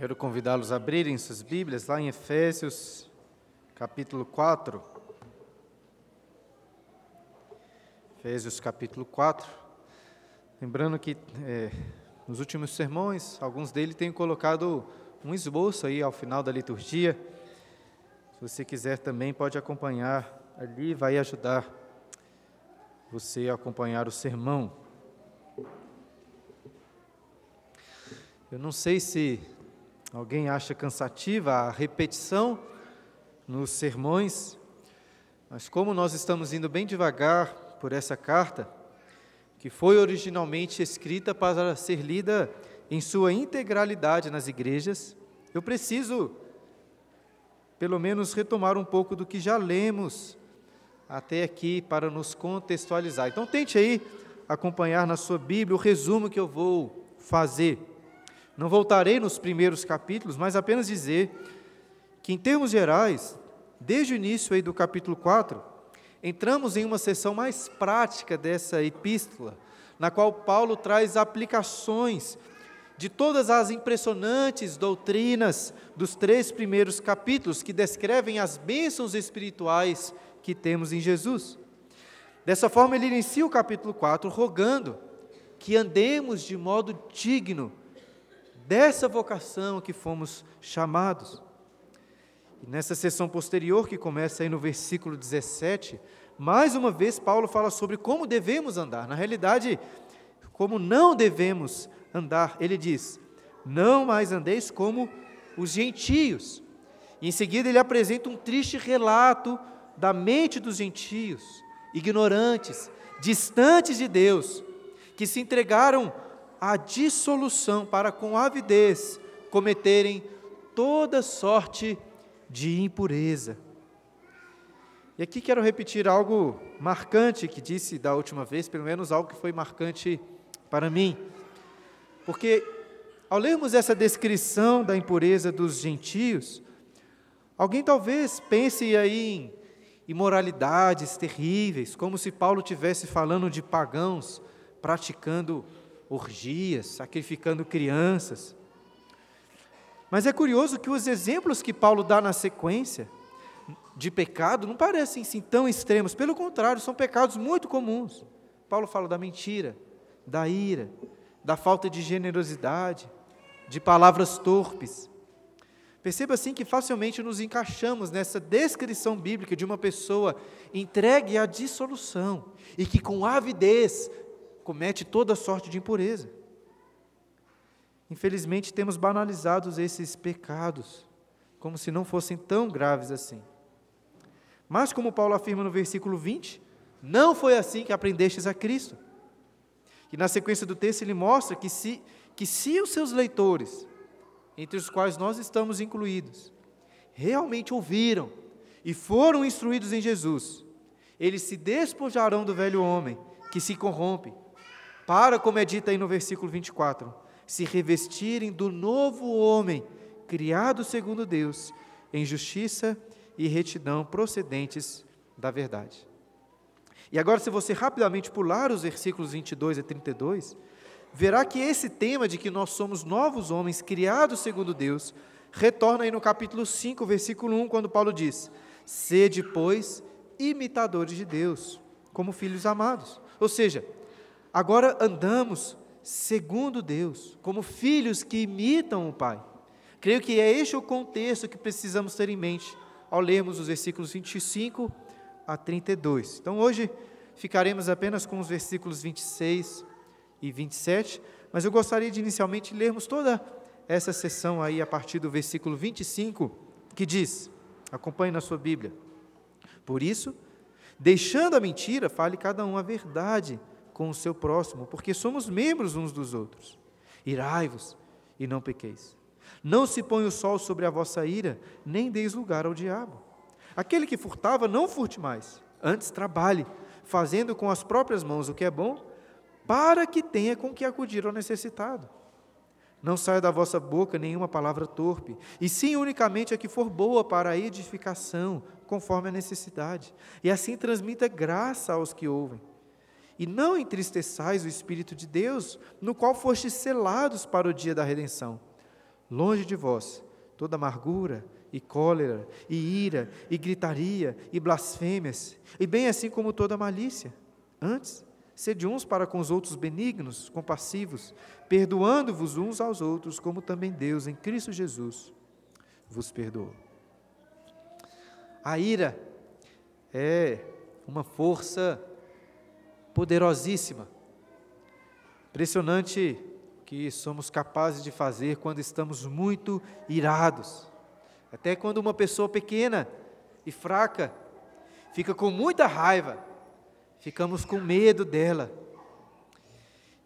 Quero convidá-los a abrirem suas Bíblias lá em Efésios, capítulo 4. Efésios, capítulo 4. Lembrando que é, nos últimos sermões, alguns deles têm colocado um esboço aí ao final da liturgia. Se você quiser também, pode acompanhar ali, vai ajudar você a acompanhar o sermão. Eu não sei se alguém acha cansativa a repetição nos sermões, mas como nós estamos indo bem devagar por essa carta, que foi originalmente escrita para ser lida em sua integralidade nas igrejas, eu preciso, pelo menos, retomar um pouco do que já lemos até aqui para nos contextualizar. Então, tente aí acompanhar na sua Bíblia o resumo que eu vou fazer. Não voltarei nos primeiros capítulos, mas apenas dizer que, em termos gerais, desde o início aí do capítulo 4, entramos em uma sessão mais prática dessa epístola, na qual Paulo traz aplicações de todas as impressionantes doutrinas dos três primeiros capítulos que descrevem as bênçãos espirituais que temos em Jesus. Dessa forma, ele inicia o capítulo 4 rogando que andemos de modo digno dessa vocação que fomos chamados. E nessa sessão posterior, que começa aí no versículo 17, mais uma vez Paulo fala sobre como devemos andar. Na realidade, como não devemos andar. Ele diz: Não mais andeis como os gentios. E em seguida ele apresenta um triste relato da mente dos gentios, ignorantes, distantes de Deus, que se entregaram à dissolução para com avidez cometerem toda sorte de impureza. E aqui quero repetir algo marcante que disse da última vez, pelo menos algo que foi marcante para mim. Porque ao lermos essa descrição da impureza dos gentios, alguém talvez pense aí em imoralidades terríveis, como se Paulo tivesse falando de pagãos praticando orgias, sacrificando crianças. Mas é curioso que os exemplos que Paulo dá na sequência de pecado não parecem assim tão extremos, pelo contrário, são pecados muito comuns. Paulo fala da mentira, da ira, da falta de generosidade, de palavras torpes. Perceba assim que facilmente nos encaixamos nessa descrição bíblica de uma pessoa entregue à dissolução e que com avidez comete toda sorte de impureza. Infelizmente temos banalizados esses pecados como se não fossem tão graves assim. Mas como Paulo afirma no versículo 20, não foi assim que aprendestes a Cristo. E na sequência do texto ele mostra que se, que se os seus leitores, entre os quais nós estamos incluídos, realmente ouviram e foram instruídos em Jesus, eles se despojarão do velho homem que se corrompe, para, como é dito aí no versículo 24, se revestirem do novo homem, criado segundo Deus, em justiça e retidão procedentes da verdade. E agora, se você rapidamente pular os versículos 22 e 32, verá que esse tema de que nós somos novos homens, criados segundo Deus, retorna aí no capítulo 5, versículo 1, quando Paulo diz: Sede, pois, imitadores de Deus, como filhos amados. Ou seja, agora andamos segundo Deus, como filhos que imitam o Pai. Creio que é este o contexto que precisamos ter em mente ao lermos os versículos 25 a 32. Então hoje ficaremos apenas com os versículos 26 e 27, mas eu gostaria de inicialmente lermos toda essa sessão aí a partir do versículo 25, que diz: acompanhe na sua Bíblia. Por isso, deixando a mentira, fale cada um a verdade com o seu próximo, porque somos membros uns dos outros. Irai-vos e não pequeis. Não se põe o sol sobre a vossa ira, nem deis lugar ao diabo. Aquele que furtava, não furte mais, antes trabalhe, fazendo com as próprias mãos o que é bom, para que tenha com que acudir ao necessitado. Não saia da vossa boca nenhuma palavra torpe, e sim unicamente a que for boa para a edificação, conforme a necessidade, e assim transmita graça aos que ouvem. E não entristeçais o Espírito de Deus, no qual fostes selados para o dia da redenção. longe de vós toda amargura e cólera e ira e gritaria e blasfêmias, e bem assim como toda malícia. Antes, sede uns para com os outros benignos, compassivos, perdoando-vos uns aos outros, como também Deus em Cristo Jesus vos perdoou. A ira é uma força poderosíssima. Impressionante que somos capazes de fazer quando estamos muito irados. Até quando uma pessoa pequena e fraca fica com muita raiva, ficamos com medo dela.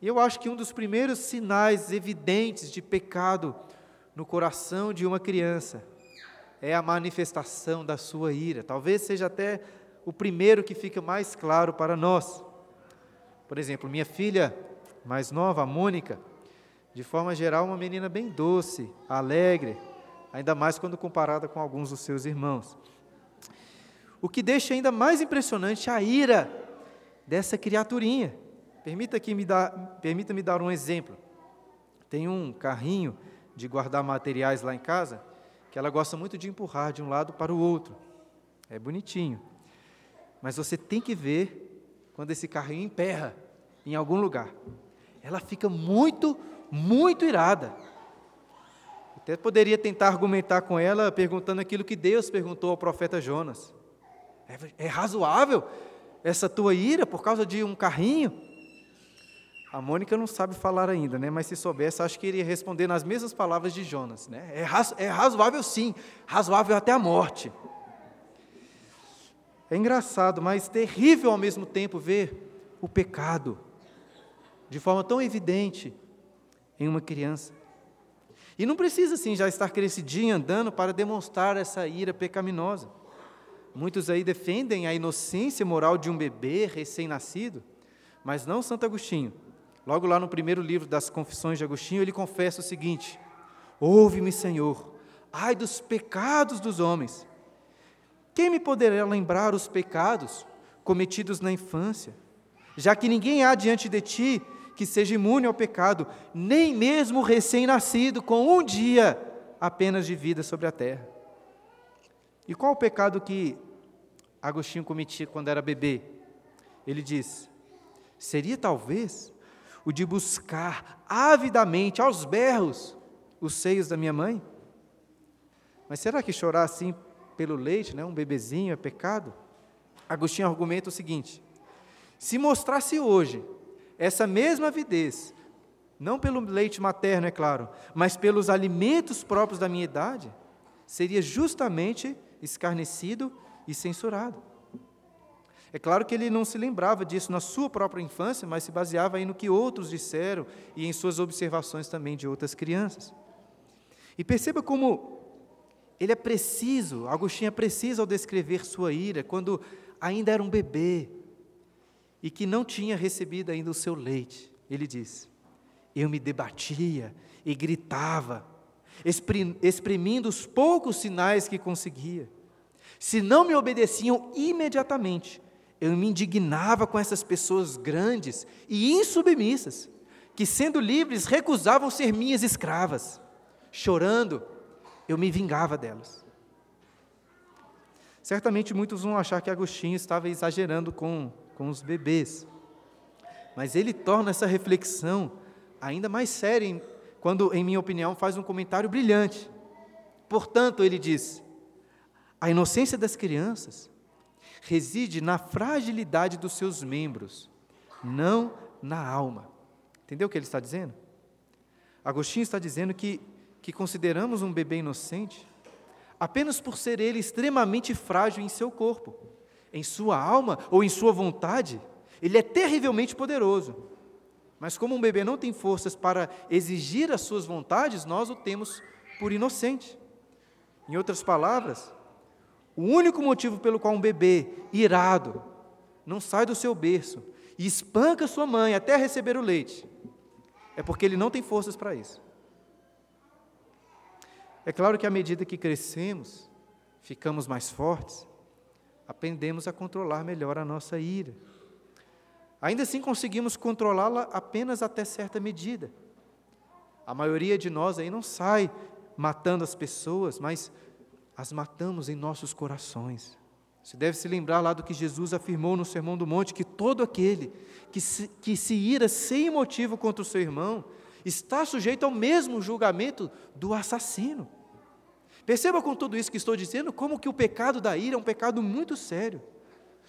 E eu acho que um dos primeiros sinais evidentes de pecado no coração de uma criança é a manifestação da sua ira. Talvez seja até o primeiro que fica mais claro para nós. Por exemplo, minha filha mais nova, a Mônica, de forma geral, uma menina bem doce, alegre, ainda mais quando comparada com alguns dos seus irmãos. O que deixa ainda mais impressionante a ira dessa criaturinha. Permita-me me dar, permita -me dar um exemplo. Tem um carrinho de guardar materiais lá em casa que ela gosta muito de empurrar de um lado para o outro. É bonitinho. Mas você tem que ver quando esse carrinho emperra em algum lugar. Ela fica muito muito irada. Até poderia tentar argumentar com ela perguntando aquilo que Deus perguntou ao profeta Jonas. É, é razoável essa tua ira por causa de um carrinho? A Mônica não sabe falar ainda, né? mas se soubesse, acho que iria responder nas mesmas palavras de Jonas. Né? É, razo, é razoável sim, razoável até a morte. É engraçado, mas terrível ao mesmo tempo ver o pecado de forma tão evidente em uma criança. E não precisa, assim, já estar crescidinho andando para demonstrar essa ira pecaminosa. Muitos aí defendem a inocência moral de um bebê recém-nascido, mas não Santo Agostinho. Logo lá no primeiro livro das Confissões de Agostinho, ele confessa o seguinte: Ouve-me, Senhor, ai dos pecados dos homens. Quem me poderá lembrar os pecados cometidos na infância? Já que ninguém há diante de ti que seja imune ao pecado, nem mesmo recém-nascido, com um dia apenas de vida sobre a terra. E qual o pecado que Agostinho cometia quando era bebê? Ele diz: seria talvez o de buscar avidamente, aos berros, os seios da minha mãe? Mas será que chorar assim pelo leite, né, um bebezinho, é pecado? Agostinho argumenta o seguinte: se mostrasse hoje essa mesma avidez, não pelo leite materno, é claro, mas pelos alimentos próprios da minha idade, seria justamente escarnecido e censurado. É claro que ele não se lembrava disso na sua própria infância, mas se baseava aí no que outros disseram e em suas observações também de outras crianças. E perceba como ele é preciso, Agostinho é preciso ao descrever sua ira, quando ainda era um bebê, e que não tinha recebido ainda o seu leite. Ele diz: Eu me debatia e gritava, exprimindo os poucos sinais que conseguia. Se não me obedeciam imediatamente, eu me indignava com essas pessoas grandes e insubmissas, que, sendo livres, recusavam ser minhas escravas. Chorando, eu me vingava delas. Certamente muitos vão achar que Agostinho estava exagerando com com os bebês. Mas ele torna essa reflexão ainda mais séria quando, em minha opinião, faz um comentário brilhante. Portanto, ele diz: a inocência das crianças reside na fragilidade dos seus membros, não na alma. Entendeu o que ele está dizendo? Agostinho está dizendo que, que consideramos um bebê inocente apenas por ser ele extremamente frágil em seu corpo em sua alma ou em sua vontade, ele é terrivelmente poderoso. Mas como um bebê não tem forças para exigir as suas vontades, nós o temos por inocente. Em outras palavras, o único motivo pelo qual um bebê irado não sai do seu berço e espanca sua mãe até receber o leite é porque ele não tem forças para isso. É claro que à medida que crescemos, ficamos mais fortes, aprendemos a controlar melhor a nossa ira. Ainda assim, conseguimos controlá-la apenas até certa medida. A maioria de nós aí não sai matando as pessoas, mas as matamos em nossos corações. Você deve se lembrar lá do que Jesus afirmou no Sermão do Monte: que todo aquele que se, que se ira sem motivo contra o seu irmão está sujeito ao mesmo julgamento do assassino. Perceba com tudo isso que estou dizendo como que o pecado da ira é um pecado muito sério.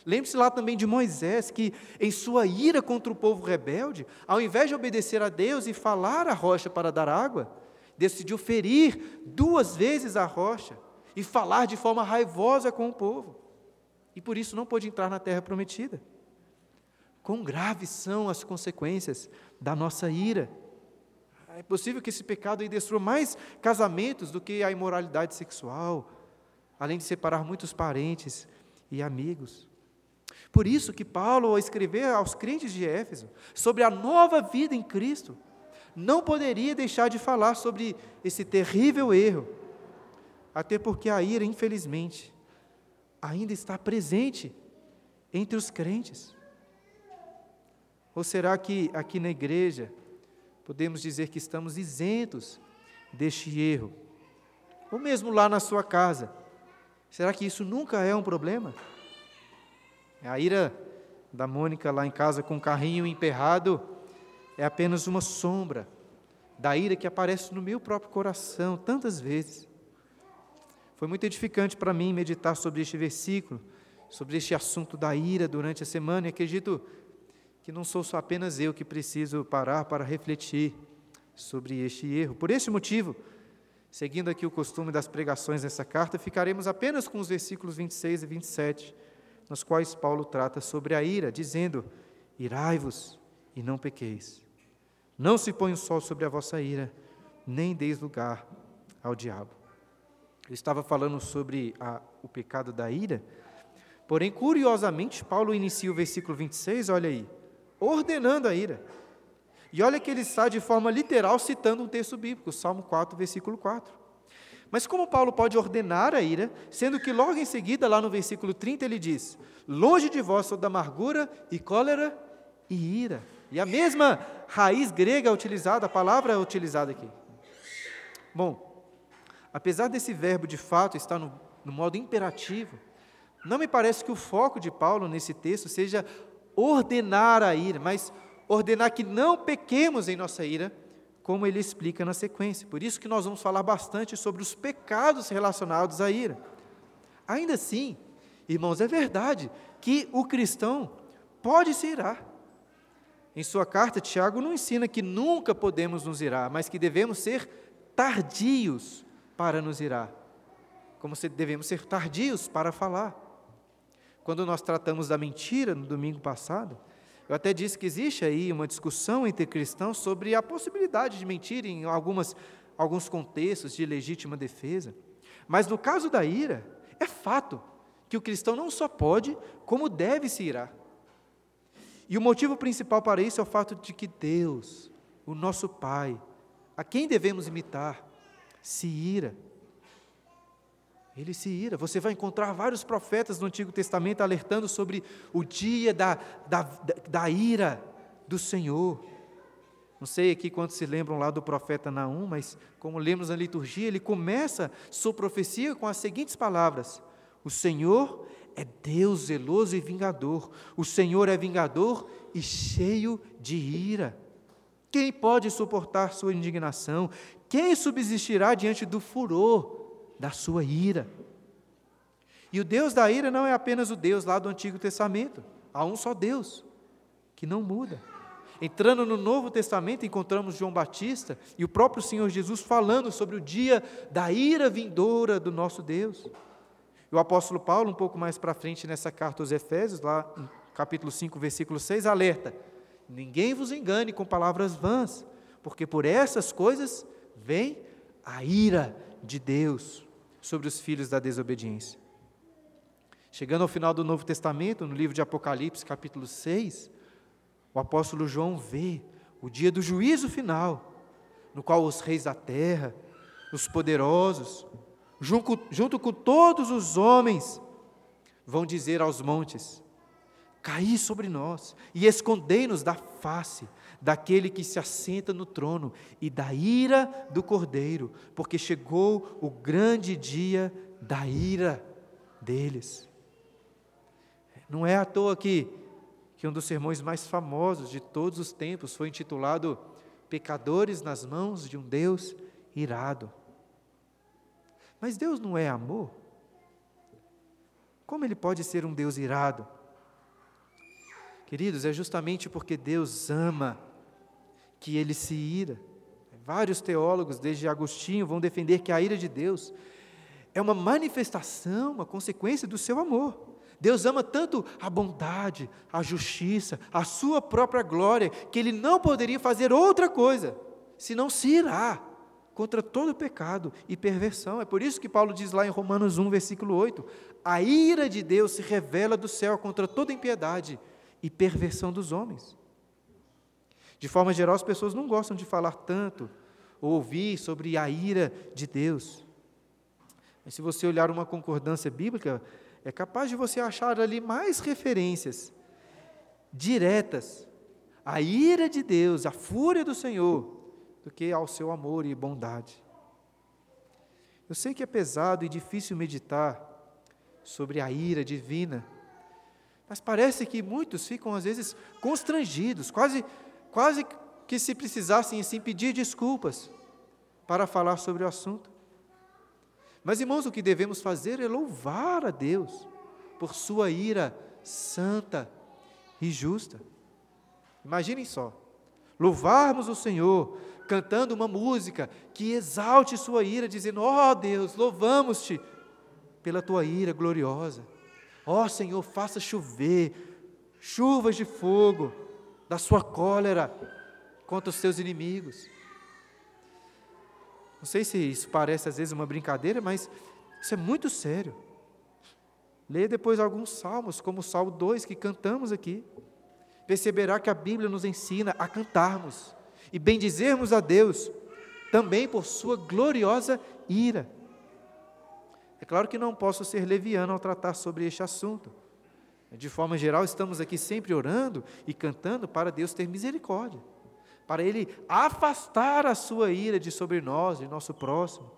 Lembre-se lá também de Moisés, que em sua ira contra o povo rebelde, ao invés de obedecer a Deus e falar a rocha para dar água, decidiu ferir duas vezes a rocha e falar de forma raivosa com o povo. E por isso não pôde entrar na terra prometida. Quão graves são as consequências da nossa ira. É possível que esse pecado aí destrua mais casamentos do que a imoralidade sexual, além de separar muitos parentes e amigos. Por isso que Paulo, ao escrever aos crentes de Éfeso sobre a nova vida em Cristo, não poderia deixar de falar sobre esse terrível erro, até porque a ira, infelizmente, ainda está presente entre os crentes. Ou será que aqui na igreja podemos dizer que estamos isentos deste erro? Ou mesmo lá na sua casa? Será que isso nunca é um problema? A ira da Mônica lá em casa com o carrinho emperrado é apenas uma sombra da ira que aparece no meu próprio coração tantas vezes. Foi muito edificante para mim meditar sobre este versículo, sobre este assunto da ira durante a semana, e acredito que não sou só apenas eu que preciso parar para refletir sobre este erro. Por este motivo, seguindo aqui o costume das pregações nessa carta, ficaremos apenas com os versículos 26 e 27 nos quais Paulo trata sobre a ira, dizendo: Irai-vos e não pequeis. Não se põe o sol sobre a vossa ira, nem deis lugar ao diabo. Eu estava falando sobre a, o pecado da ira, porém, curiosamente, Paulo inicia o versículo 26, olha aí, ordenando a ira. E olha que ele está de forma literal citando um texto bíblico, Salmo 4, versículo 4. Mas como Paulo pode ordenar a ira, sendo que logo em seguida, lá no versículo 30, ele diz: Longe de vós toda amargura e cólera e ira. E a mesma raiz grega utilizada, a palavra é utilizada aqui. Bom, apesar desse verbo de fato estar no, no modo imperativo, não me parece que o foco de Paulo nesse texto seja ordenar a ira, mas ordenar que não pequemos em nossa ira, como ele explica na sequência. Por isso que nós vamos falar bastante sobre os pecados relacionados à ira. Ainda assim, irmãos, é verdade que o cristão pode se irar. Em sua carta, Tiago não ensina que nunca podemos nos irar, mas que devemos ser tardios para nos irar. Como se devemos ser tardios para falar. Quando nós tratamos da mentira no domingo passado, eu até disse que existe aí uma discussão entre cristãos sobre a possibilidade de mentir em algumas, alguns contextos de legítima defesa. Mas no caso da ira, é fato que o cristão não só pode, como deve se irar. E o motivo principal para isso é o fato de que Deus, o nosso Pai, a quem devemos imitar, se ira ele se ira. Você vai encontrar vários profetas no Antigo Testamento alertando sobre o dia da, da, da ira do Senhor. Não sei aqui quantos se lembram lá do profeta Naum, mas como lemos na liturgia, ele começa sua profecia com as seguintes palavras: O Senhor é Deus zeloso e vingador, o Senhor é vingador e cheio de ira. Quem pode suportar sua indignação? Quem subsistirá diante do furor da sua ira. E o Deus da ira não é apenas o Deus lá do Antigo Testamento, há um só Deus, que não muda. Entrando no Novo Testamento, encontramos João Batista e o próprio Senhor Jesus falando sobre o dia da ira vindoura do nosso Deus. E o apóstolo Paulo, um pouco mais para frente nessa carta aos Efésios, lá no capítulo 5, versículo 6, alerta: Ninguém vos engane com palavras vãs, porque por essas coisas vem a ira de Deus sobre os filhos da desobediência. Chegando ao final do Novo Testamento, no livro de Apocalipse, capítulo 6, o apóstolo João vê o dia do juízo final, no qual os reis da terra, os poderosos, junto, junto com todos os homens, vão dizer aos montes: cair sobre nós e escondei-nos da face daquele que se assenta no trono e da ira do cordeiro, porque chegou o grande dia da ira deles. Não é à toa que, que um dos sermões mais famosos de todos os tempos foi intitulado Pecadores nas mãos de um Deus irado. Mas Deus não é amor? Como ele pode ser um Deus irado? Queridos, é justamente porque Deus ama que ele se ira. Vários teólogos, desde Agostinho, vão defender que a ira de Deus é uma manifestação, uma consequência do seu amor. Deus ama tanto a bondade, a justiça, a sua própria glória, que ele não poderia fazer outra coisa senão se irar contra todo pecado e perversão. É por isso que Paulo diz lá em Romanos 1, versículo 8: a ira de Deus se revela do céu contra toda impiedade e perversão dos homens. De forma geral, as pessoas não gostam de falar tanto ou ouvir sobre a ira de Deus. Mas se você olhar uma concordância bíblica, é capaz de você achar ali mais referências diretas à ira de Deus, à fúria do Senhor, do que ao seu amor e bondade. Eu sei que é pesado e difícil meditar sobre a ira divina, mas parece que muitos ficam às vezes constrangidos, quase quase que se precisassem assim pedir desculpas para falar sobre o assunto. Mas, irmãos, o que devemos fazer é louvar a Deus por sua ira santa e justa. Imaginem só, louvarmos o Senhor cantando uma música que exalte sua ira, dizendo: Ó oh, Deus, louvamos-te pela tua ira gloriosa. Ó oh, Senhor, faça chover chuvas de fogo da sua cólera contra os seus inimigos. Não sei se isso parece às vezes uma brincadeira, mas isso é muito sério. Leia depois alguns salmos, como o Salmo 2 que cantamos aqui. Perceberá que a Bíblia nos ensina a cantarmos e bendizermos a Deus também por sua gloriosa ira. É claro que não posso ser leviano ao tratar sobre este assunto. De forma geral, estamos aqui sempre orando e cantando para Deus ter misericórdia para Ele afastar a sua ira de sobre nós, de nosso próximo.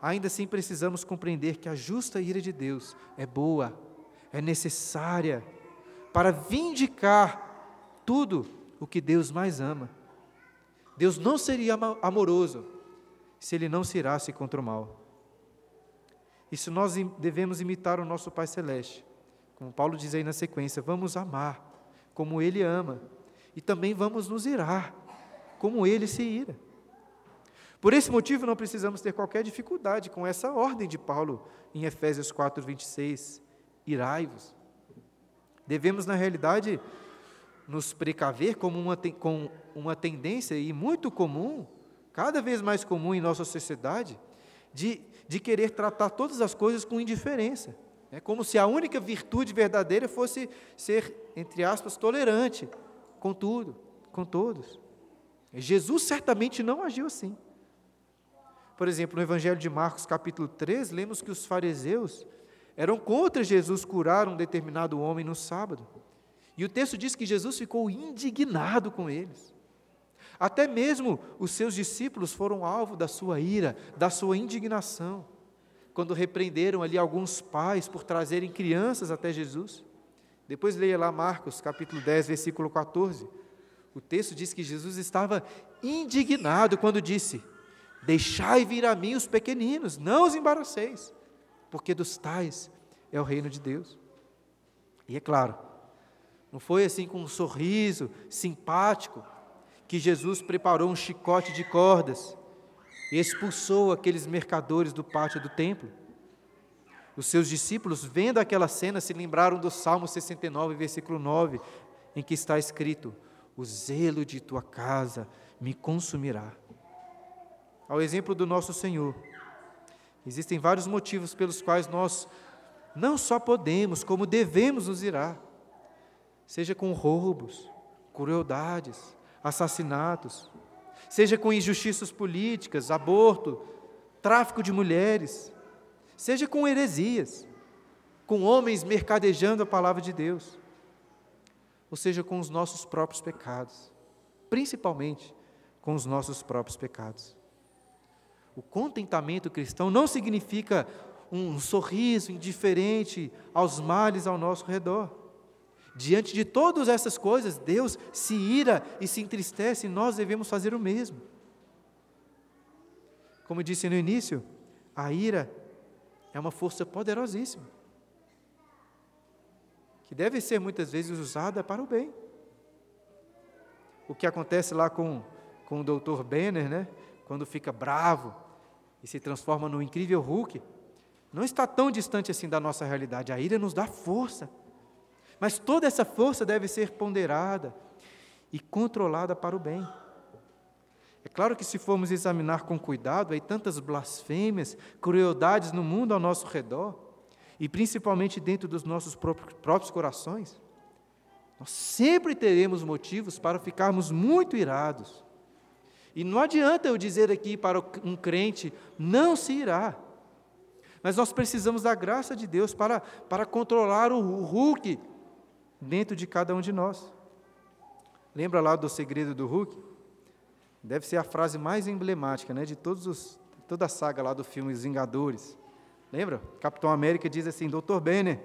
Ainda assim, precisamos compreender que a justa ira de Deus é boa, é necessária para vindicar tudo o que Deus mais ama. Deus não seria amoroso se Ele não se irasse contra o mal. Isso nós devemos imitar o nosso Pai Celeste. Como Paulo diz aí na sequência, vamos amar como Ele ama e também vamos nos irar, como ele se ira. Por esse motivo, não precisamos ter qualquer dificuldade com essa ordem de Paulo em Efésios 4, 26. Irai-vos. Devemos, na realidade, nos precaver como uma, com uma tendência e muito comum, cada vez mais comum em nossa sociedade, de, de querer tratar todas as coisas com indiferença. É como se a única virtude verdadeira fosse ser, entre aspas, tolerante, com tudo, com todos. Jesus certamente não agiu assim. Por exemplo, no Evangelho de Marcos, capítulo 3, lemos que os fariseus eram contra Jesus curar um determinado homem no sábado. E o texto diz que Jesus ficou indignado com eles. Até mesmo os seus discípulos foram alvo da sua ira, da sua indignação, quando repreenderam ali alguns pais por trazerem crianças até Jesus. Depois leia lá Marcos, capítulo 10, versículo 14. O texto diz que Jesus estava indignado quando disse: Deixai vir a mim os pequeninos, não os embaraceis, porque dos tais é o reino de Deus. E é claro, não foi assim com um sorriso simpático que Jesus preparou um chicote de cordas e expulsou aqueles mercadores do pátio do templo. Os seus discípulos, vendo aquela cena, se lembraram do Salmo 69, versículo 9, em que está escrito: O zelo de tua casa me consumirá. Ao exemplo do nosso Senhor, existem vários motivos pelos quais nós não só podemos, como devemos nos irar, seja com roubos, crueldades, assassinatos, seja com injustiças políticas, aborto, tráfico de mulheres, seja com heresias, com homens mercadejando a palavra de Deus. ou seja, com os nossos próprios pecados, principalmente com os nossos próprios pecados. O contentamento cristão não significa um sorriso indiferente aos males ao nosso redor. Diante de todas essas coisas, Deus se ira e se entristece, e nós devemos fazer o mesmo. Como disse no início, a ira é uma força poderosíssima, que deve ser muitas vezes usada para o bem. O que acontece lá com, com o Dr. Benner, né? quando fica bravo e se transforma no incrível Hulk, não está tão distante assim da nossa realidade. A ira nos dá força. Mas toda essa força deve ser ponderada e controlada para o bem. É claro que se formos examinar com cuidado aí tantas blasfêmias, crueldades no mundo ao nosso redor, e principalmente dentro dos nossos próprios corações, nós sempre teremos motivos para ficarmos muito irados. E não adianta eu dizer aqui para um crente, não se irá. Mas nós precisamos da graça de Deus para, para controlar o Hulk dentro de cada um de nós. Lembra lá do segredo do Hulk? Deve ser a frase mais emblemática né, de todos os, toda a saga lá do filme Os Vingadores. Lembra? Capitão América diz assim: Doutor Banner,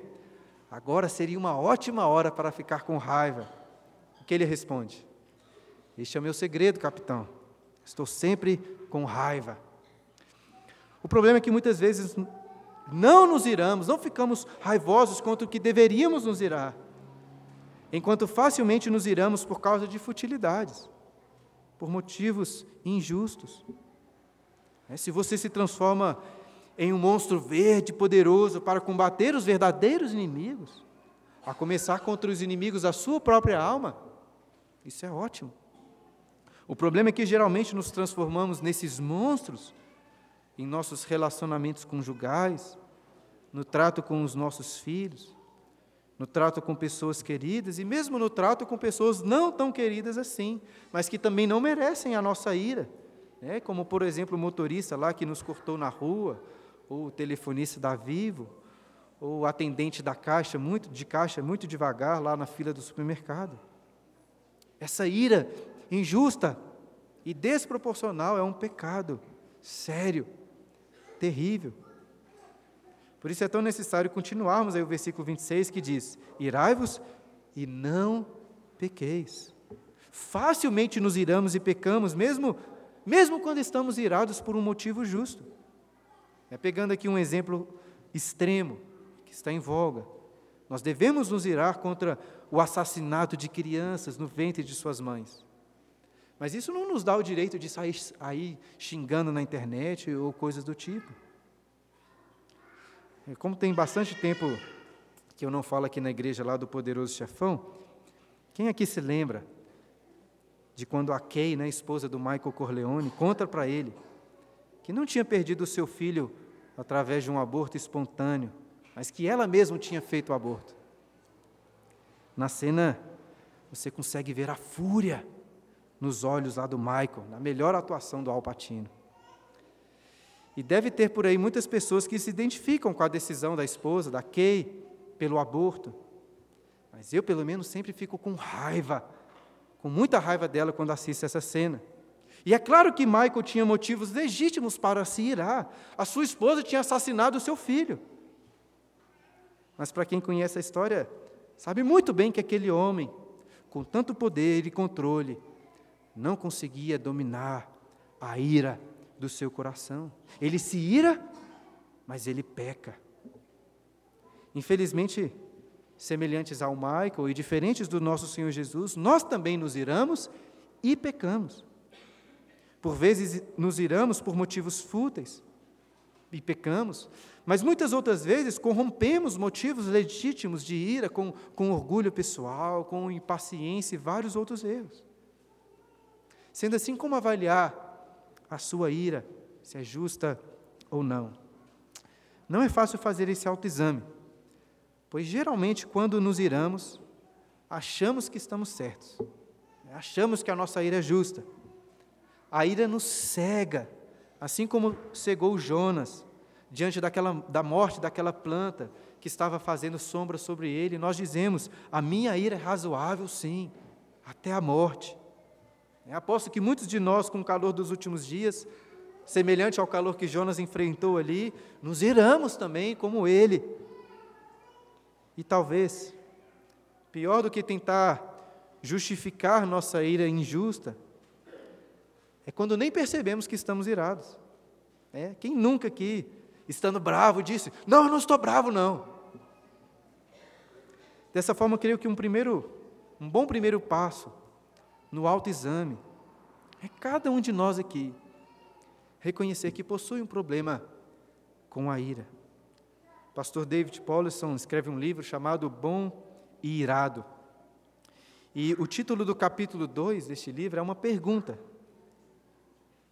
agora seria uma ótima hora para ficar com raiva. O que ele responde? Este é o meu segredo, capitão. Estou sempre com raiva. O problema é que muitas vezes não nos iramos, não ficamos raivosos quanto o que deveríamos nos irar, enquanto facilmente nos iramos por causa de futilidades, por motivos injustos. É, se você se transforma em um monstro verde poderoso para combater os verdadeiros inimigos, a começar contra os inimigos da sua própria alma, isso é ótimo. O problema é que geralmente nos transformamos nesses monstros em nossos relacionamentos conjugais, no trato com os nossos filhos, no trato com pessoas queridas e mesmo no trato com pessoas não tão queridas assim, mas que também não merecem a nossa ira, né? como por exemplo o motorista lá que nos cortou na rua, ou o telefonista da Vivo, ou o atendente da caixa, muito de caixa, muito devagar lá na fila do supermercado. Essa ira injusta e desproporcional é um pecado sério terrível. Por isso é tão necessário continuarmos aí o versículo 26 que diz: Irai-vos e não pequeis. Facilmente nos iramos e pecamos, mesmo, mesmo quando estamos irados por um motivo justo. É pegando aqui um exemplo extremo que está em voga. Nós devemos nos irar contra o assassinato de crianças no ventre de suas mães. Mas isso não nos dá o direito de sair aí xingando na internet ou coisas do tipo. Como tem bastante tempo que eu não falo aqui na igreja lá do poderoso chefão, quem aqui se lembra de quando a Kay, né, esposa do Michael Corleone, conta para ele que não tinha perdido o seu filho através de um aborto espontâneo, mas que ela mesma tinha feito o aborto. Na cena, você consegue ver a fúria nos olhos lá do Michael, na melhor atuação do Alpatino. E deve ter por aí muitas pessoas que se identificam com a decisão da esposa, da Kay, pelo aborto. Mas eu, pelo menos, sempre fico com raiva, com muita raiva dela quando assisto essa cena. E é claro que Michael tinha motivos legítimos para se irar. A sua esposa tinha assassinado o seu filho. Mas para quem conhece a história, sabe muito bem que aquele homem, com tanto poder e controle, não conseguia dominar a ira do seu coração. Ele se ira, mas ele peca. Infelizmente, semelhantes ao Michael e diferentes do nosso Senhor Jesus, nós também nos iramos e pecamos. Por vezes nos iramos por motivos fúteis e pecamos, mas muitas outras vezes corrompemos motivos legítimos de ira com, com orgulho pessoal, com impaciência e vários outros erros. Sendo assim, como avaliar a sua ira, se é justa ou não? Não é fácil fazer esse autoexame, pois geralmente, quando nos iramos, achamos que estamos certos, achamos que a nossa ira é justa. A ira nos cega, assim como cegou Jonas diante daquela, da morte daquela planta que estava fazendo sombra sobre ele. Nós dizemos: a minha ira é razoável, sim, até a morte. Aposto que muitos de nós, com o calor dos últimos dias, semelhante ao calor que Jonas enfrentou ali, nos iramos também como ele. E talvez, pior do que tentar justificar nossa ira injusta, é quando nem percebemos que estamos irados. É, quem nunca aqui, estando bravo, disse: Não, eu não estou bravo, não. Dessa forma, creio que um primeiro, um bom primeiro passo no autoexame é cada um de nós aqui reconhecer que possui um problema com a ira. O pastor David Paulson escreve um livro chamado Bom e Irado. E o título do capítulo 2 deste livro é uma pergunta.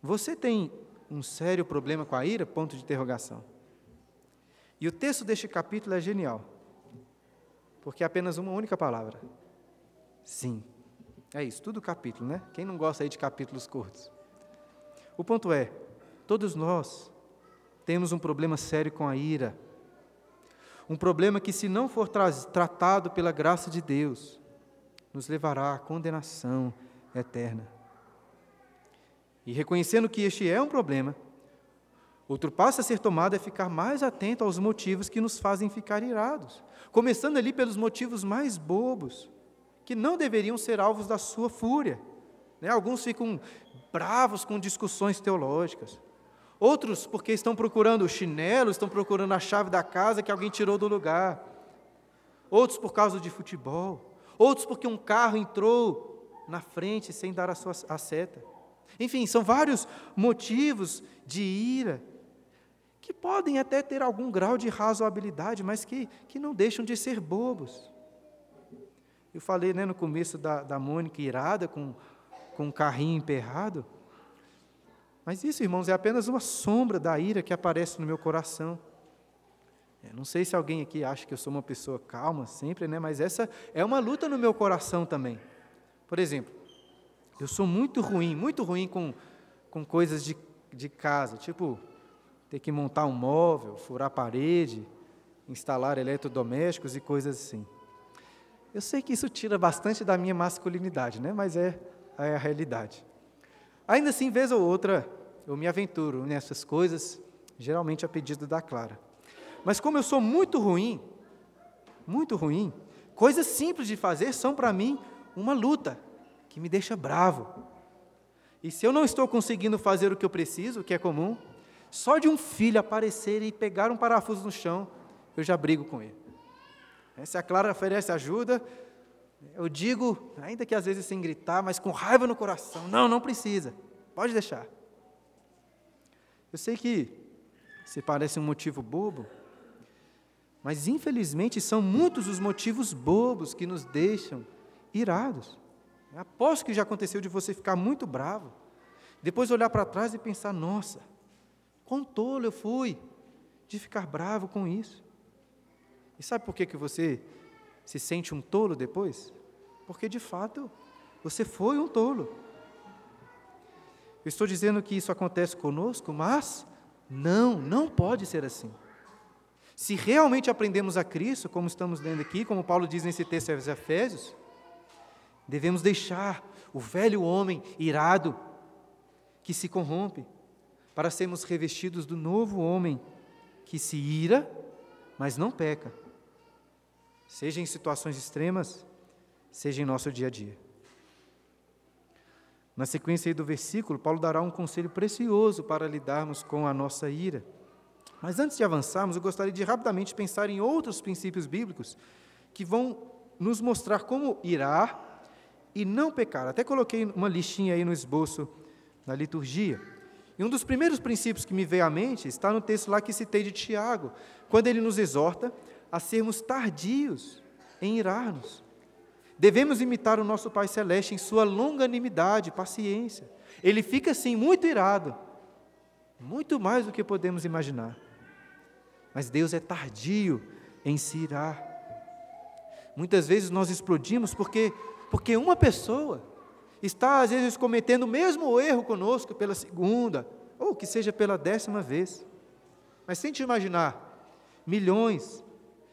Você tem um sério problema com a ira? Ponto de interrogação. E o texto deste capítulo é genial, porque é apenas uma única palavra: sim. É isso, tudo capítulo, né? Quem não gosta aí de capítulos curtos? O ponto é: todos nós temos um problema sério com a ira. Um problema que, se não for tratado pela graça de Deus, nos levará à condenação eterna. E reconhecendo que este é um problema, outro passo a ser tomado é ficar mais atento aos motivos que nos fazem ficar irados, começando ali pelos motivos mais bobos, que não deveriam ser alvos da sua fúria. Né? Alguns ficam bravos com discussões teológicas, outros porque estão procurando o chinelo, estão procurando a chave da casa que alguém tirou do lugar, outros por causa de futebol, outros porque um carro entrou na frente sem dar a sua a seta. Enfim, são vários motivos de ira que podem até ter algum grau de razoabilidade, mas que, que não deixam de ser bobos. Eu falei né, no começo da, da Mônica irada com, com carrinho emperrado, mas isso, irmãos, é apenas uma sombra da ira que aparece no meu coração. Eu não sei se alguém aqui acha que eu sou uma pessoa calma sempre, né? mas essa é uma luta no meu coração também. Por exemplo, eu sou muito ruim, muito ruim com, com coisas de, de casa, tipo ter que montar um móvel, furar parede, instalar eletrodomésticos e coisas assim. Eu sei que isso tira bastante da minha masculinidade, né? mas é, é a realidade. Ainda assim, vez ou outra, eu me aventuro nessas coisas, geralmente a pedido da Clara. Mas como eu sou muito ruim, muito ruim, coisas simples de fazer são para mim uma luta que me deixa bravo. E se eu não estou conseguindo fazer o que eu preciso, o que é comum, só de um filho aparecer e pegar um parafuso no chão, eu já brigo com ele. Se a Clara oferece ajuda, eu digo, ainda que às vezes sem gritar, mas com raiva no coração: não, não precisa, pode deixar. Eu sei que se parece um motivo bobo, mas infelizmente são muitos os motivos bobos que nos deixam irados. Aposto que já aconteceu de você ficar muito bravo, depois olhar para trás e pensar: nossa, quão tolo eu fui de ficar bravo com isso. E sabe por que, que você se sente um tolo depois? Porque de fato você foi um tolo. Eu estou dizendo que isso acontece conosco, mas não, não pode ser assim. Se realmente aprendemos a Cristo, como estamos lendo aqui, como Paulo diz nesse texto aos Efésios, Devemos deixar o velho homem irado, que se corrompe, para sermos revestidos do novo homem, que se ira, mas não peca, seja em situações extremas, seja em nosso dia a dia. Na sequência do versículo, Paulo dará um conselho precioso para lidarmos com a nossa ira. Mas antes de avançarmos, eu gostaria de rapidamente pensar em outros princípios bíblicos que vão nos mostrar como irar e não pecar. Até coloquei uma listinha aí no esboço da liturgia. E um dos primeiros princípios que me veio à mente está no texto lá que citei de Tiago, quando ele nos exorta a sermos tardios em irar-nos. Devemos imitar o nosso Pai Celeste em sua longanimidade, paciência. Ele fica assim muito irado, muito mais do que podemos imaginar. Mas Deus é tardio em se irar. Muitas vezes nós explodimos porque porque uma pessoa está, às vezes, cometendo o mesmo erro conosco pela segunda, ou que seja pela décima vez. Mas tente imaginar milhões,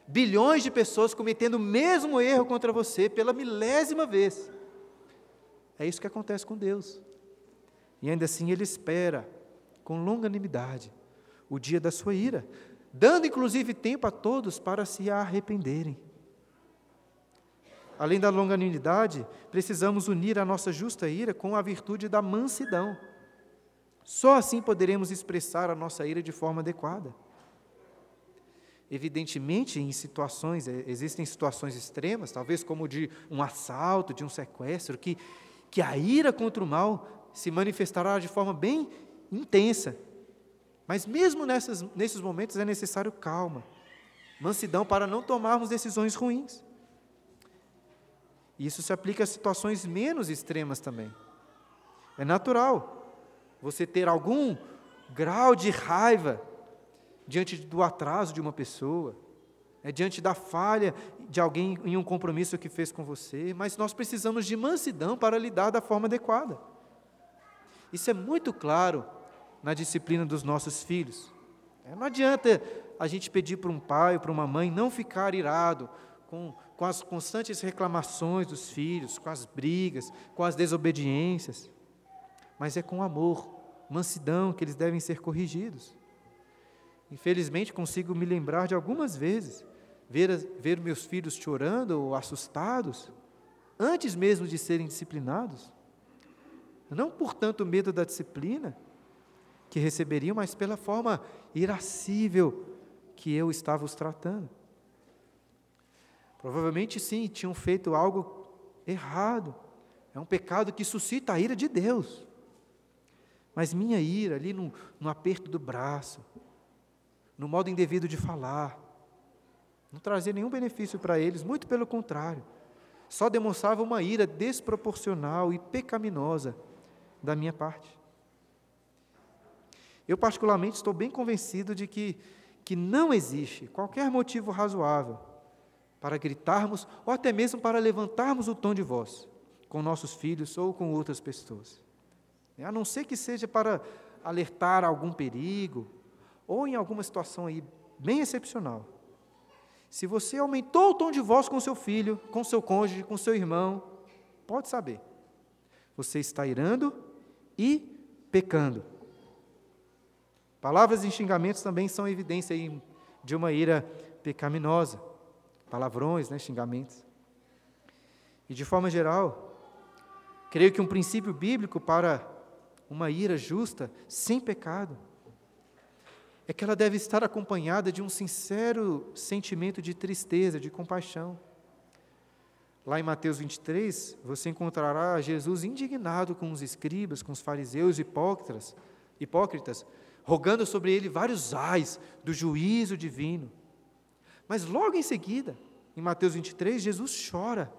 Bilhões de pessoas cometendo o mesmo erro contra você pela milésima vez. É isso que acontece com Deus. E ainda assim Ele espera, com longanimidade, o dia da sua ira, dando inclusive tempo a todos para se arrependerem. Além da longanimidade, precisamos unir a nossa justa ira com a virtude da mansidão. Só assim poderemos expressar a nossa ira de forma adequada. Evidentemente, em situações, eh, existem situações extremas, talvez como de um assalto, de um sequestro, que, que a ira contra o mal se manifestará de forma bem intensa. Mas mesmo nessas, nesses momentos é necessário calma, mansidão para não tomarmos decisões ruins. Isso se aplica a situações menos extremas também. É natural você ter algum grau de raiva diante do atraso de uma pessoa, é diante da falha de alguém em um compromisso que fez com você, mas nós precisamos de mansidão para lidar da forma adequada. Isso é muito claro na disciplina dos nossos filhos. É, não adianta a gente pedir para um pai ou para uma mãe não ficar irado com, com as constantes reclamações dos filhos, com as brigas, com as desobediências, mas é com amor, mansidão que eles devem ser corrigidos. Infelizmente, consigo me lembrar de algumas vezes ver, ver meus filhos chorando ou assustados, antes mesmo de serem disciplinados. Não por tanto medo da disciplina que receberiam, mas pela forma irascível que eu estava os tratando. Provavelmente sim, tinham feito algo errado. É um pecado que suscita a ira de Deus. Mas minha ira, ali no, no aperto do braço, no modo indevido de falar, não trazia nenhum benefício para eles, muito pelo contrário, só demonstrava uma ira desproporcional e pecaminosa da minha parte. Eu, particularmente, estou bem convencido de que, que não existe qualquer motivo razoável para gritarmos ou até mesmo para levantarmos o tom de voz com nossos filhos ou com outras pessoas. A não ser que seja para alertar algum perigo ou em alguma situação aí bem excepcional. Se você aumentou o tom de voz com seu filho, com seu cônjuge, com seu irmão, pode saber. Você está irando e pecando. Palavras e xingamentos também são evidência de uma ira pecaminosa. Palavrões, né, xingamentos. E de forma geral, creio que um princípio bíblico para uma ira justa, sem pecado, é que ela deve estar acompanhada de um sincero sentimento de tristeza, de compaixão. Lá em Mateus 23, você encontrará Jesus indignado com os escribas, com os fariseus hipócritas, hipócritas, rogando sobre ele vários ais do juízo divino. Mas logo em seguida, em Mateus 23, Jesus chora,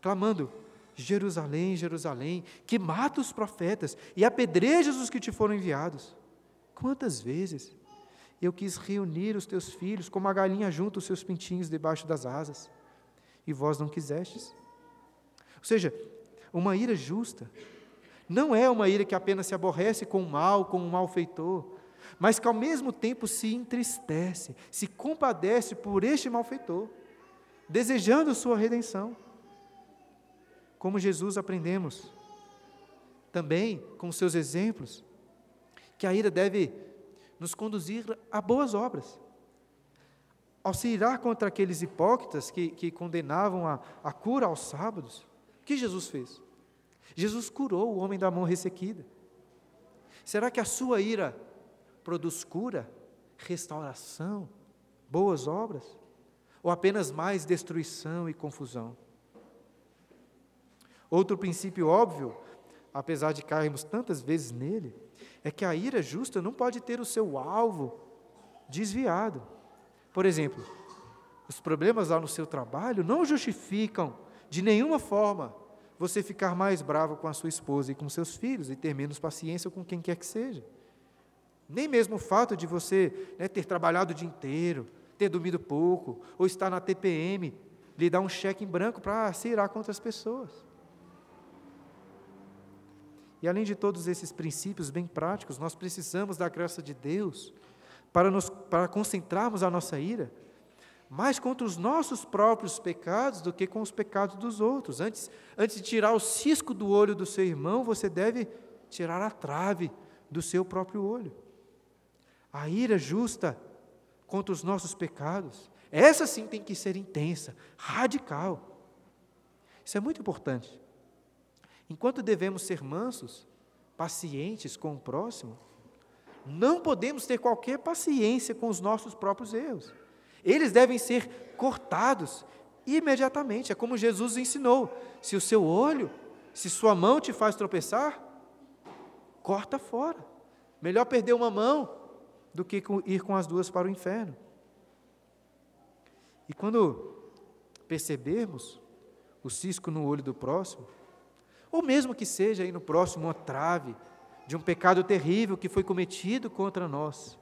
clamando: Jerusalém, Jerusalém, que mata os profetas e apedrejas os que te foram enviados. Quantas vezes eu quis reunir os teus filhos, como a galinha junta os seus pintinhos debaixo das asas, e vós não quisestes. Ou seja, uma ira justa não é uma ira que apenas se aborrece com o mal, com o malfeitor, mas que ao mesmo tempo se entristece, se compadece por este malfeitor, desejando sua redenção. Como Jesus aprendemos, também com seus exemplos, que a ira deve nos conduzir a boas obras. Ao se irar contra aqueles hipócritas que, que condenavam a, a cura aos sábados, o que Jesus fez? Jesus curou o homem da mão ressequida. Será que a sua ira produz cura, restauração, boas obras? Ou apenas mais destruição e confusão? Outro princípio óbvio, apesar de cairmos tantas vezes nele, é que a ira justa não pode ter o seu alvo desviado. Por exemplo, os problemas lá no seu trabalho não justificam de nenhuma forma você ficar mais bravo com a sua esposa e com seus filhos e ter menos paciência com quem quer que seja. Nem mesmo o fato de você né, ter trabalhado o dia inteiro, ter dormido pouco, ou estar na TPM, lhe dar um cheque em branco para se irar contra as pessoas. E além de todos esses princípios bem práticos, nós precisamos da graça de Deus para, nos, para concentrarmos a nossa ira mais contra os nossos próprios pecados do que com os pecados dos outros. Antes, antes de tirar o cisco do olho do seu irmão, você deve tirar a trave do seu próprio olho. A ira justa contra os nossos pecados, essa sim tem que ser intensa, radical. Isso é muito importante. Enquanto devemos ser mansos, pacientes com o próximo, não podemos ter qualquer paciência com os nossos próprios erros. Eles devem ser cortados imediatamente. É como Jesus ensinou: se o seu olho, se sua mão te faz tropeçar, corta fora. Melhor perder uma mão do que ir com as duas para o inferno. E quando percebermos o cisco no olho do próximo, ou mesmo que seja aí no próximo uma trave de um pecado terrível que foi cometido contra nós,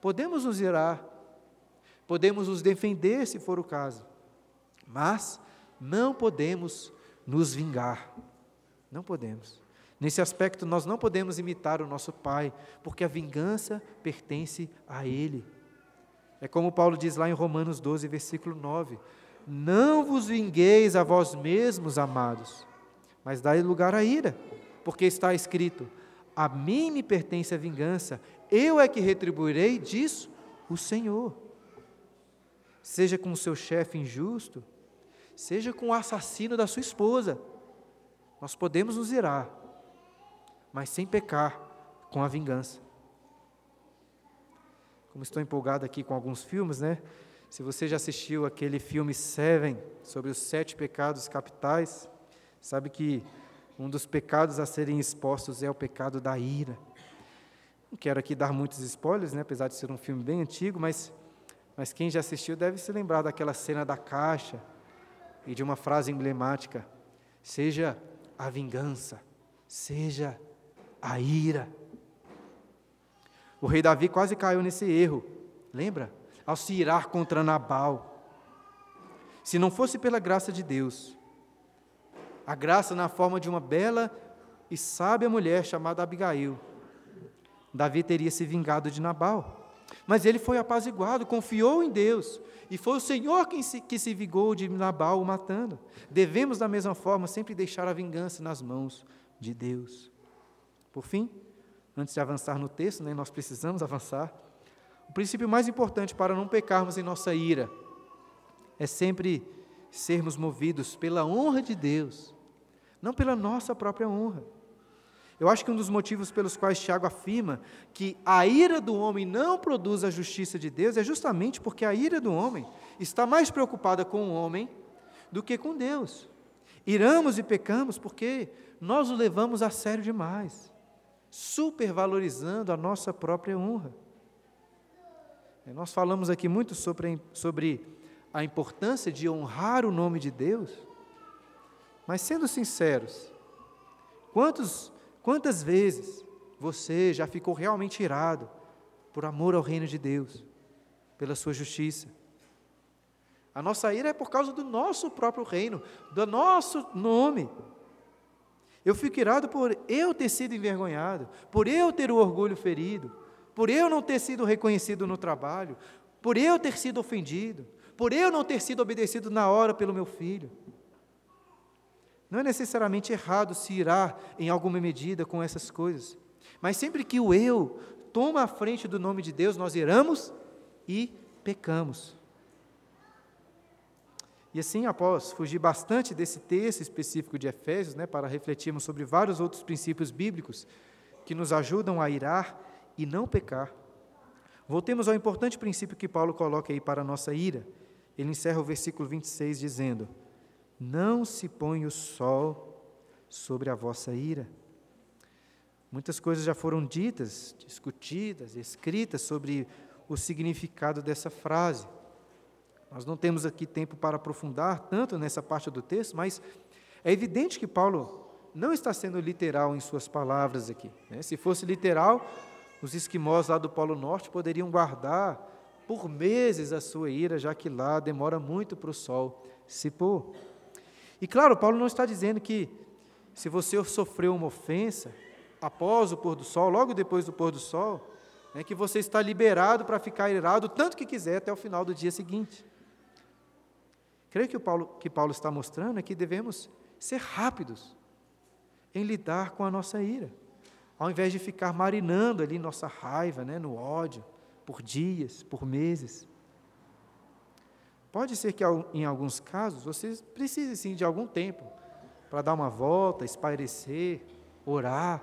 podemos nos irar podemos nos defender se for o caso, mas não podemos nos vingar. Não podemos. Nesse aspecto, nós não podemos imitar o nosso Pai, porque a vingança pertence a Ele. É como Paulo diz lá em Romanos 12, versículo 9: Não vos vingueis a vós mesmos, amados, mas dai lugar à ira, porque está escrito: A mim me pertence a vingança, eu é que retribuirei, diz o Senhor seja com o seu chefe injusto, seja com o assassino da sua esposa. Nós podemos nos irar, mas sem pecar com a vingança. Como estou empolgado aqui com alguns filmes, né? Se você já assistiu aquele filme Seven, sobre os sete pecados capitais, sabe que um dos pecados a serem expostos é o pecado da ira. Não quero aqui dar muitos spoilers, né? apesar de ser um filme bem antigo, mas mas quem já assistiu deve se lembrar daquela cena da caixa e de uma frase emblemática: seja a vingança, seja a ira. O rei Davi quase caiu nesse erro, lembra? Ao se irar contra Nabal. Se não fosse pela graça de Deus, a graça na forma de uma bela e sábia mulher chamada Abigail, Davi teria se vingado de Nabal. Mas ele foi apaziguado, confiou em Deus, e foi o Senhor quem se, que se vigou de Nabal o matando. Devemos, da mesma forma, sempre deixar a vingança nas mãos de Deus. Por fim, antes de avançar no texto, né, nós precisamos avançar. O princípio mais importante para não pecarmos em nossa ira é sempre sermos movidos pela honra de Deus, não pela nossa própria honra. Eu acho que um dos motivos pelos quais Tiago afirma que a ira do homem não produz a justiça de Deus é justamente porque a ira do homem está mais preocupada com o homem do que com Deus. Iramos e pecamos porque nós o levamos a sério demais, supervalorizando a nossa própria honra. Nós falamos aqui muito sobre, sobre a importância de honrar o nome de Deus, mas sendo sinceros, quantos Quantas vezes você já ficou realmente irado por amor ao reino de Deus, pela sua justiça? A nossa ira é por causa do nosso próprio reino, do nosso nome. Eu fico irado por eu ter sido envergonhado, por eu ter o orgulho ferido, por eu não ter sido reconhecido no trabalho, por eu ter sido ofendido, por eu não ter sido obedecido na hora pelo meu filho. Não é necessariamente errado se irar em alguma medida com essas coisas, mas sempre que o eu toma a frente do nome de Deus, nós iramos e pecamos. E assim, após fugir bastante desse texto específico de Efésios, né, para refletirmos sobre vários outros princípios bíblicos que nos ajudam a irar e não pecar, voltemos ao importante princípio que Paulo coloca aí para a nossa ira. Ele encerra o versículo 26 dizendo: não se põe o sol sobre a vossa ira. Muitas coisas já foram ditas, discutidas, escritas sobre o significado dessa frase. Nós não temos aqui tempo para aprofundar tanto nessa parte do texto, mas é evidente que Paulo não está sendo literal em suas palavras aqui. Né? Se fosse literal, os esquimós lá do Polo Norte poderiam guardar por meses a sua ira, já que lá demora muito para o sol se pôr. E claro, Paulo não está dizendo que se você sofreu uma ofensa após o pôr do sol, logo depois do pôr do sol, é que você está liberado para ficar irado tanto que quiser até o final do dia seguinte. Creio que o Paulo, que Paulo está mostrando é que devemos ser rápidos em lidar com a nossa ira, ao invés de ficar marinando ali nossa raiva, né, no ódio, por dias, por meses. Pode ser que em alguns casos você precise sim de algum tempo para dar uma volta, espairecer, orar,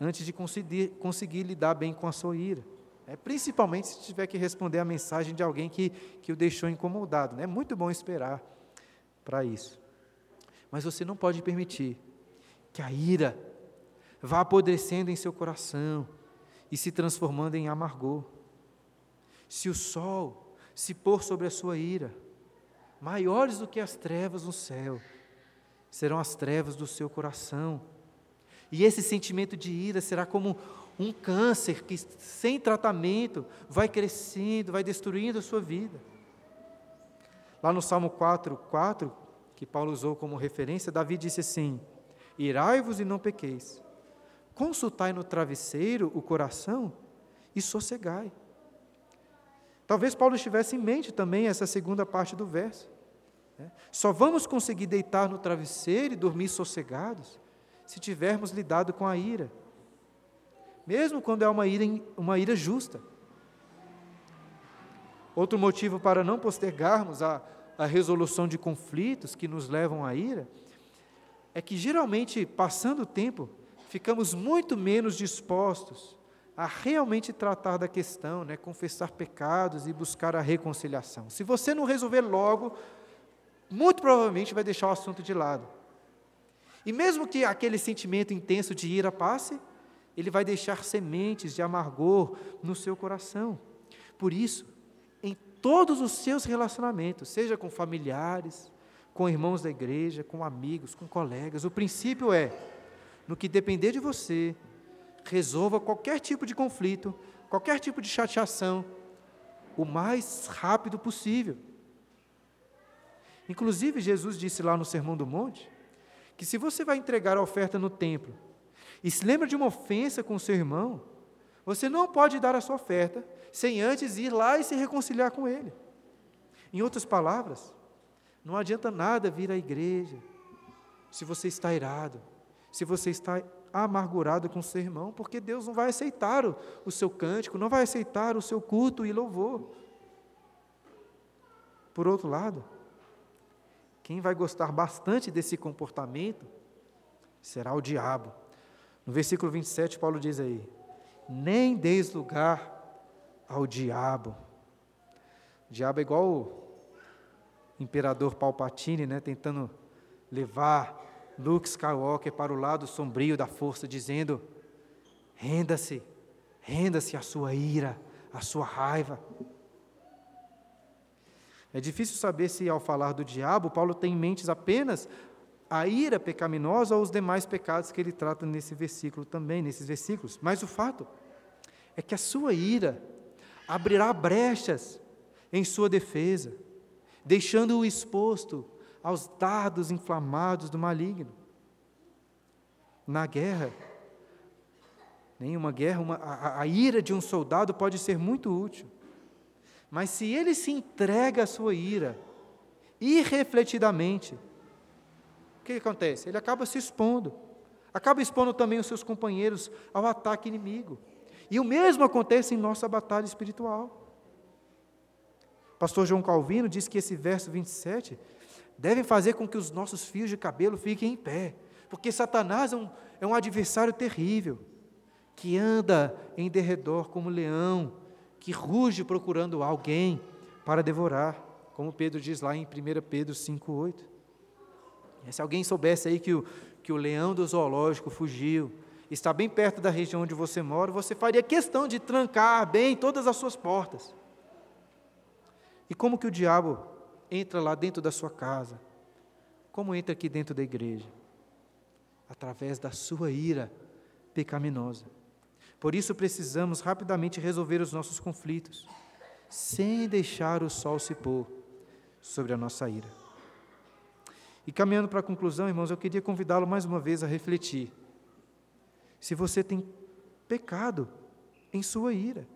antes de conseguir, conseguir lidar bem com a sua ira. É, principalmente se tiver que responder a mensagem de alguém que, que o deixou incomodado. Né? É muito bom esperar para isso. Mas você não pode permitir que a ira vá apodrecendo em seu coração e se transformando em amargor. Se o sol se pôr sobre a sua ira, maiores do que as trevas no céu, serão as trevas do seu coração. E esse sentimento de ira será como um câncer que, sem tratamento, vai crescendo, vai destruindo a sua vida. Lá no Salmo 4, 4, que Paulo usou como referência, Davi disse assim: Irai-vos e não pequeis, consultai no travesseiro o coração e sossegai. Talvez Paulo estivesse em mente também essa segunda parte do verso. Né? Só vamos conseguir deitar no travesseiro e dormir sossegados se tivermos lidado com a ira, mesmo quando é uma ira, uma ira justa. Outro motivo para não postergarmos a, a resolução de conflitos que nos levam à ira é que, geralmente, passando o tempo, ficamos muito menos dispostos a realmente tratar da questão, né, confessar pecados e buscar a reconciliação. Se você não resolver logo, muito provavelmente vai deixar o assunto de lado. E mesmo que aquele sentimento intenso de ira passe, ele vai deixar sementes de amargor no seu coração. Por isso, em todos os seus relacionamentos, seja com familiares, com irmãos da igreja, com amigos, com colegas, o princípio é: no que depender de você, resolva qualquer tipo de conflito, qualquer tipo de chateação, o mais rápido possível. Inclusive, Jesus disse lá no Sermão do Monte que se você vai entregar a oferta no templo e se lembra de uma ofensa com o seu irmão, você não pode dar a sua oferta sem antes ir lá e se reconciliar com ele. Em outras palavras, não adianta nada vir à igreja se você está irado, se você está amargurado com o seu irmão, porque Deus não vai aceitar o, o seu cântico, não vai aceitar o seu culto e louvor. Por outro lado, quem vai gostar bastante desse comportamento será o diabo. No versículo 27, Paulo diz aí: Nem deis lugar ao diabo. O diabo é igual o imperador Palpatine, né, tentando levar Luke Skywalker para o lado sombrio da força, dizendo: renda-se, renda-se à sua ira, à sua raiva. É difícil saber se, ao falar do diabo, Paulo tem em mente apenas a ira pecaminosa ou os demais pecados que ele trata nesse versículo também, nesses versículos. Mas o fato é que a sua ira abrirá brechas em sua defesa, deixando-o exposto aos dardos inflamados do maligno. Na guerra, nenhuma guerra, uma, a, a ira de um soldado pode ser muito útil. Mas se ele se entrega à sua ira, irrefletidamente, o que acontece? Ele acaba se expondo, acaba expondo também os seus companheiros ao ataque inimigo. E o mesmo acontece em nossa batalha espiritual. Pastor João Calvino diz que esse verso 27 deve fazer com que os nossos fios de cabelo fiquem em pé, porque Satanás é um, é um adversário terrível, que anda em derredor como leão, que ruge procurando alguém para devorar, como Pedro diz lá em 1 Pedro 5,8. Se alguém soubesse aí que o, que o leão do zoológico fugiu, está bem perto da região onde você mora, você faria questão de trancar bem todas as suas portas. E como que o diabo entra lá dentro da sua casa? Como entra aqui dentro da igreja? Através da sua ira pecaminosa. Por isso precisamos rapidamente resolver os nossos conflitos, sem deixar o sol se pôr sobre a nossa ira. E caminhando para a conclusão, irmãos, eu queria convidá-lo mais uma vez a refletir. Se você tem pecado em sua ira,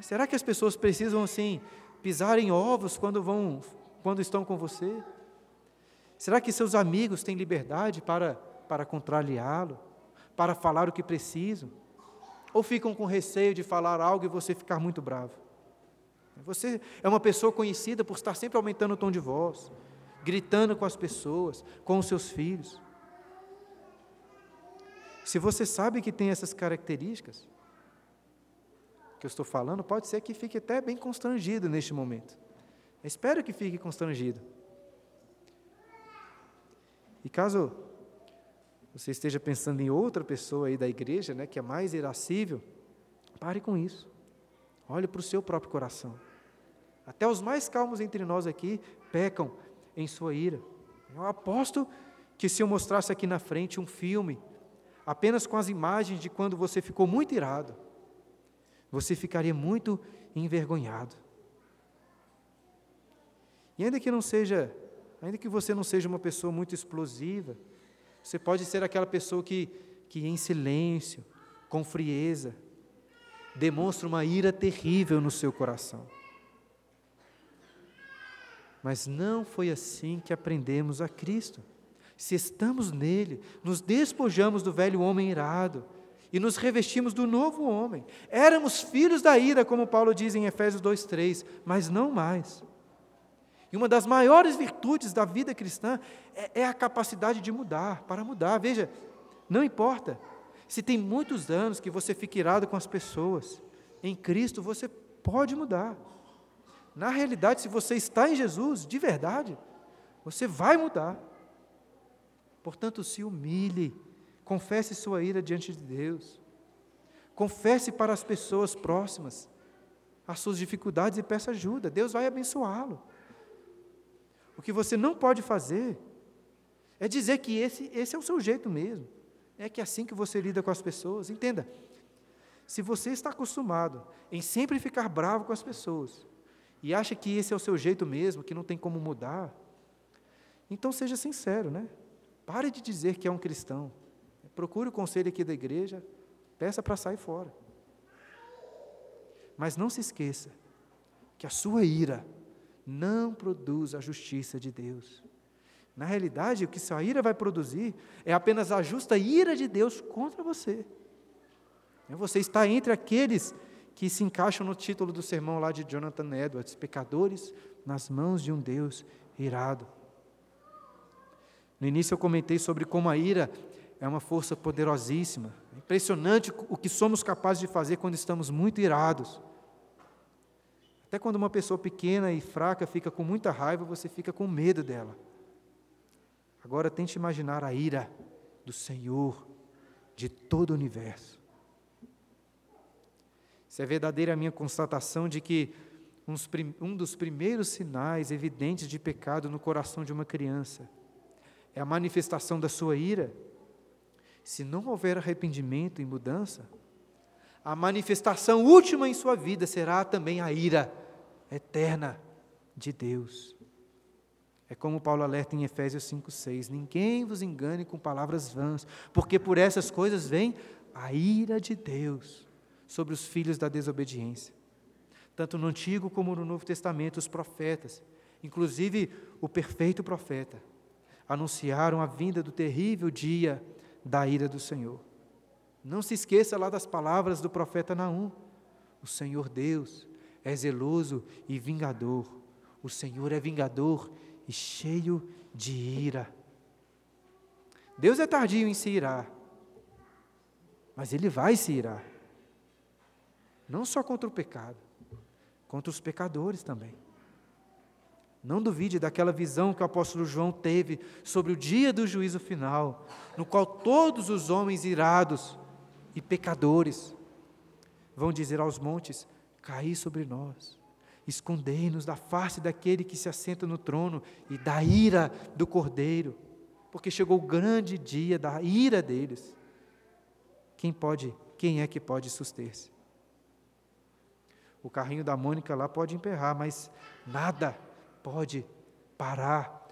será que as pessoas precisam assim pisar em ovos quando vão quando estão com você? Será que seus amigos têm liberdade para para contrariá-lo, para falar o que precisam? Ou ficam com receio de falar algo e você ficar muito bravo? Você é uma pessoa conhecida por estar sempre aumentando o tom de voz, gritando com as pessoas, com os seus filhos. Se você sabe que tem essas características que eu estou falando, pode ser que fique até bem constrangido neste momento. Eu espero que fique constrangido. E caso você esteja pensando em outra pessoa aí da igreja, né, que é mais irascível, pare com isso. Olhe para o seu próprio coração. Até os mais calmos entre nós aqui pecam em sua ira. Eu aposto que se eu mostrasse aqui na frente um filme, apenas com as imagens de quando você ficou muito irado, você ficaria muito envergonhado. E ainda que não seja, ainda que você não seja uma pessoa muito explosiva, você pode ser aquela pessoa que, que em silêncio, com frieza, demonstra uma ira terrível no seu coração. Mas não foi assim que aprendemos a Cristo. Se estamos nele, nos despojamos do velho homem irado e nos revestimos do novo homem. Éramos filhos da ira, como Paulo diz em Efésios 2:3, mas não mais. E uma das maiores virtudes da vida cristã é, é a capacidade de mudar, para mudar. Veja, não importa se tem muitos anos que você fica irado com as pessoas, em Cristo você pode mudar. Na realidade, se você está em Jesus, de verdade, você vai mudar. Portanto, se humilhe, confesse sua ira diante de Deus. Confesse para as pessoas próximas as suas dificuldades e peça ajuda. Deus vai abençoá-lo. O que você não pode fazer é dizer que esse, esse é o seu jeito mesmo. É que é assim que você lida com as pessoas. Entenda, se você está acostumado em sempre ficar bravo com as pessoas e acha que esse é o seu jeito mesmo, que não tem como mudar, então seja sincero, né? Pare de dizer que é um cristão. Procure o conselho aqui da igreja, peça para sair fora. Mas não se esqueça que a sua ira não produz a justiça de Deus. Na realidade, o que sua ira vai produzir é apenas a justa ira de Deus contra você. Você está entre aqueles que se encaixam no título do sermão lá de Jonathan Edwards, pecadores nas mãos de um Deus irado. No início eu comentei sobre como a ira é uma força poderosíssima. É impressionante o que somos capazes de fazer quando estamos muito irados. Até quando uma pessoa pequena e fraca fica com muita raiva, você fica com medo dela. Agora tente imaginar a ira do Senhor de todo o universo. Isso é verdadeira a minha constatação de que um dos primeiros sinais evidentes de pecado no coração de uma criança é a manifestação da sua ira. Se não houver arrependimento e mudança, a manifestação última em sua vida será também a ira eterna de Deus. É como Paulo alerta em Efésios 5,6: Ninguém vos engane com palavras vãs, porque por essas coisas vem a ira de Deus sobre os filhos da desobediência. Tanto no Antigo como no Novo Testamento, os profetas, inclusive o perfeito profeta, anunciaram a vinda do terrível dia da ira do Senhor. Não se esqueça lá das palavras do profeta Naum: O Senhor Deus é zeloso e vingador. O Senhor é vingador e cheio de ira. Deus é tardio em se irar, mas Ele vai se irar. Não só contra o pecado, contra os pecadores também. Não duvide daquela visão que o apóstolo João teve sobre o dia do juízo final, no qual todos os homens irados e pecadores vão dizer aos montes: Caí sobre nós, escondei-nos da face daquele que se assenta no trono e da ira do cordeiro, porque chegou o grande dia da ira deles. Quem pode, quem é que pode suster-se? O carrinho da Mônica lá pode emperrar, mas nada pode parar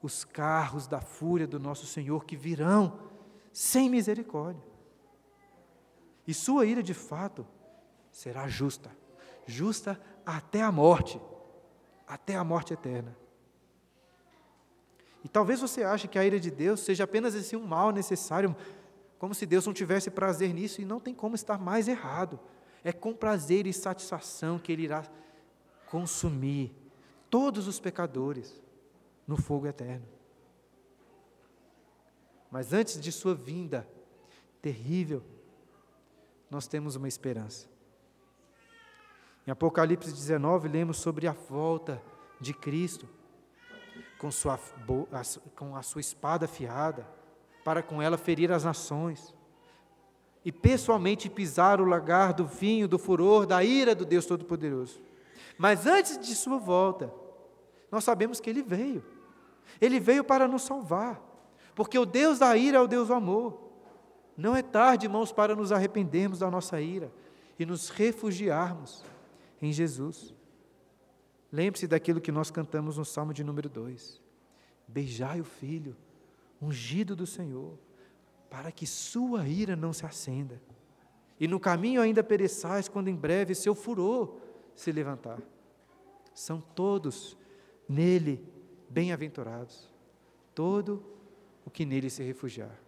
os carros da fúria do nosso Senhor que virão sem misericórdia. E sua ira, de fato, será justa, justa até a morte, até a morte eterna. E talvez você ache que a ira de Deus seja apenas esse um mal necessário, como se Deus não tivesse prazer nisso, e não tem como estar mais errado. É com prazer e satisfação que Ele irá consumir todos os pecadores no fogo eterno. Mas antes de Sua vinda terrível, nós temos uma esperança. Em Apocalipse 19, lemos sobre a volta de Cristo, com, sua, com a sua espada afiada, para com ela ferir as nações, e pessoalmente pisar o lagar do vinho, do furor, da ira do Deus Todo-Poderoso. Mas antes de sua volta, nós sabemos que ele veio. Ele veio para nos salvar, porque o Deus da ira é o Deus do amor. Não é tarde, irmãos, para nos arrependermos da nossa ira e nos refugiarmos em Jesus. Lembre-se daquilo que nós cantamos no Salmo de número 2. Beijai o Filho, ungido do Senhor, para que sua ira não se acenda. E no caminho ainda pereçais, quando em breve seu furor se levantar. São todos nele bem-aventurados, todo o que nele se refugiar.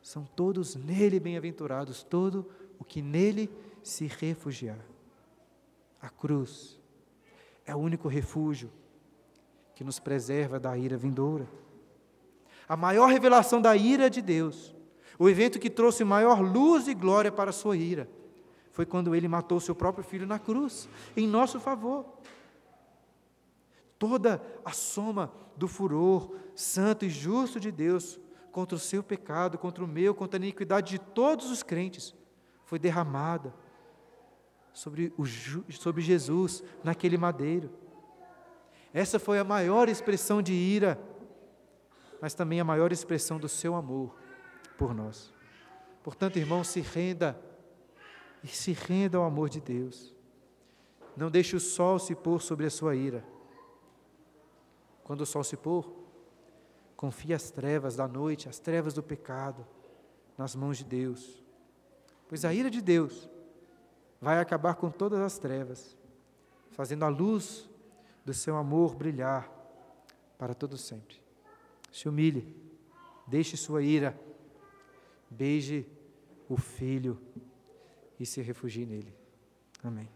São todos nele bem-aventurados, todo o que nele se refugiar. A cruz é o único refúgio que nos preserva da ira vindoura. A maior revelação da ira de Deus, o evento que trouxe maior luz e glória para a sua ira, foi quando ele matou seu próprio filho na cruz, em nosso favor. Toda a soma do furor santo e justo de Deus contra o seu pecado, contra o meu, contra a iniquidade de todos os crentes, foi derramada sobre, o, sobre Jesus naquele madeiro. Essa foi a maior expressão de ira, mas também a maior expressão do seu amor por nós. Portanto, irmão, se renda e se renda ao amor de Deus. Não deixe o sol se pôr sobre a sua ira. Quando o sol se pôr, confie as trevas da noite, as trevas do pecado, nas mãos de Deus. Pois a ira de Deus vai acabar com todas as trevas, fazendo a luz do seu amor brilhar para todo sempre. Se humilhe, deixe sua ira, beije o Filho e se refugie nele. Amém.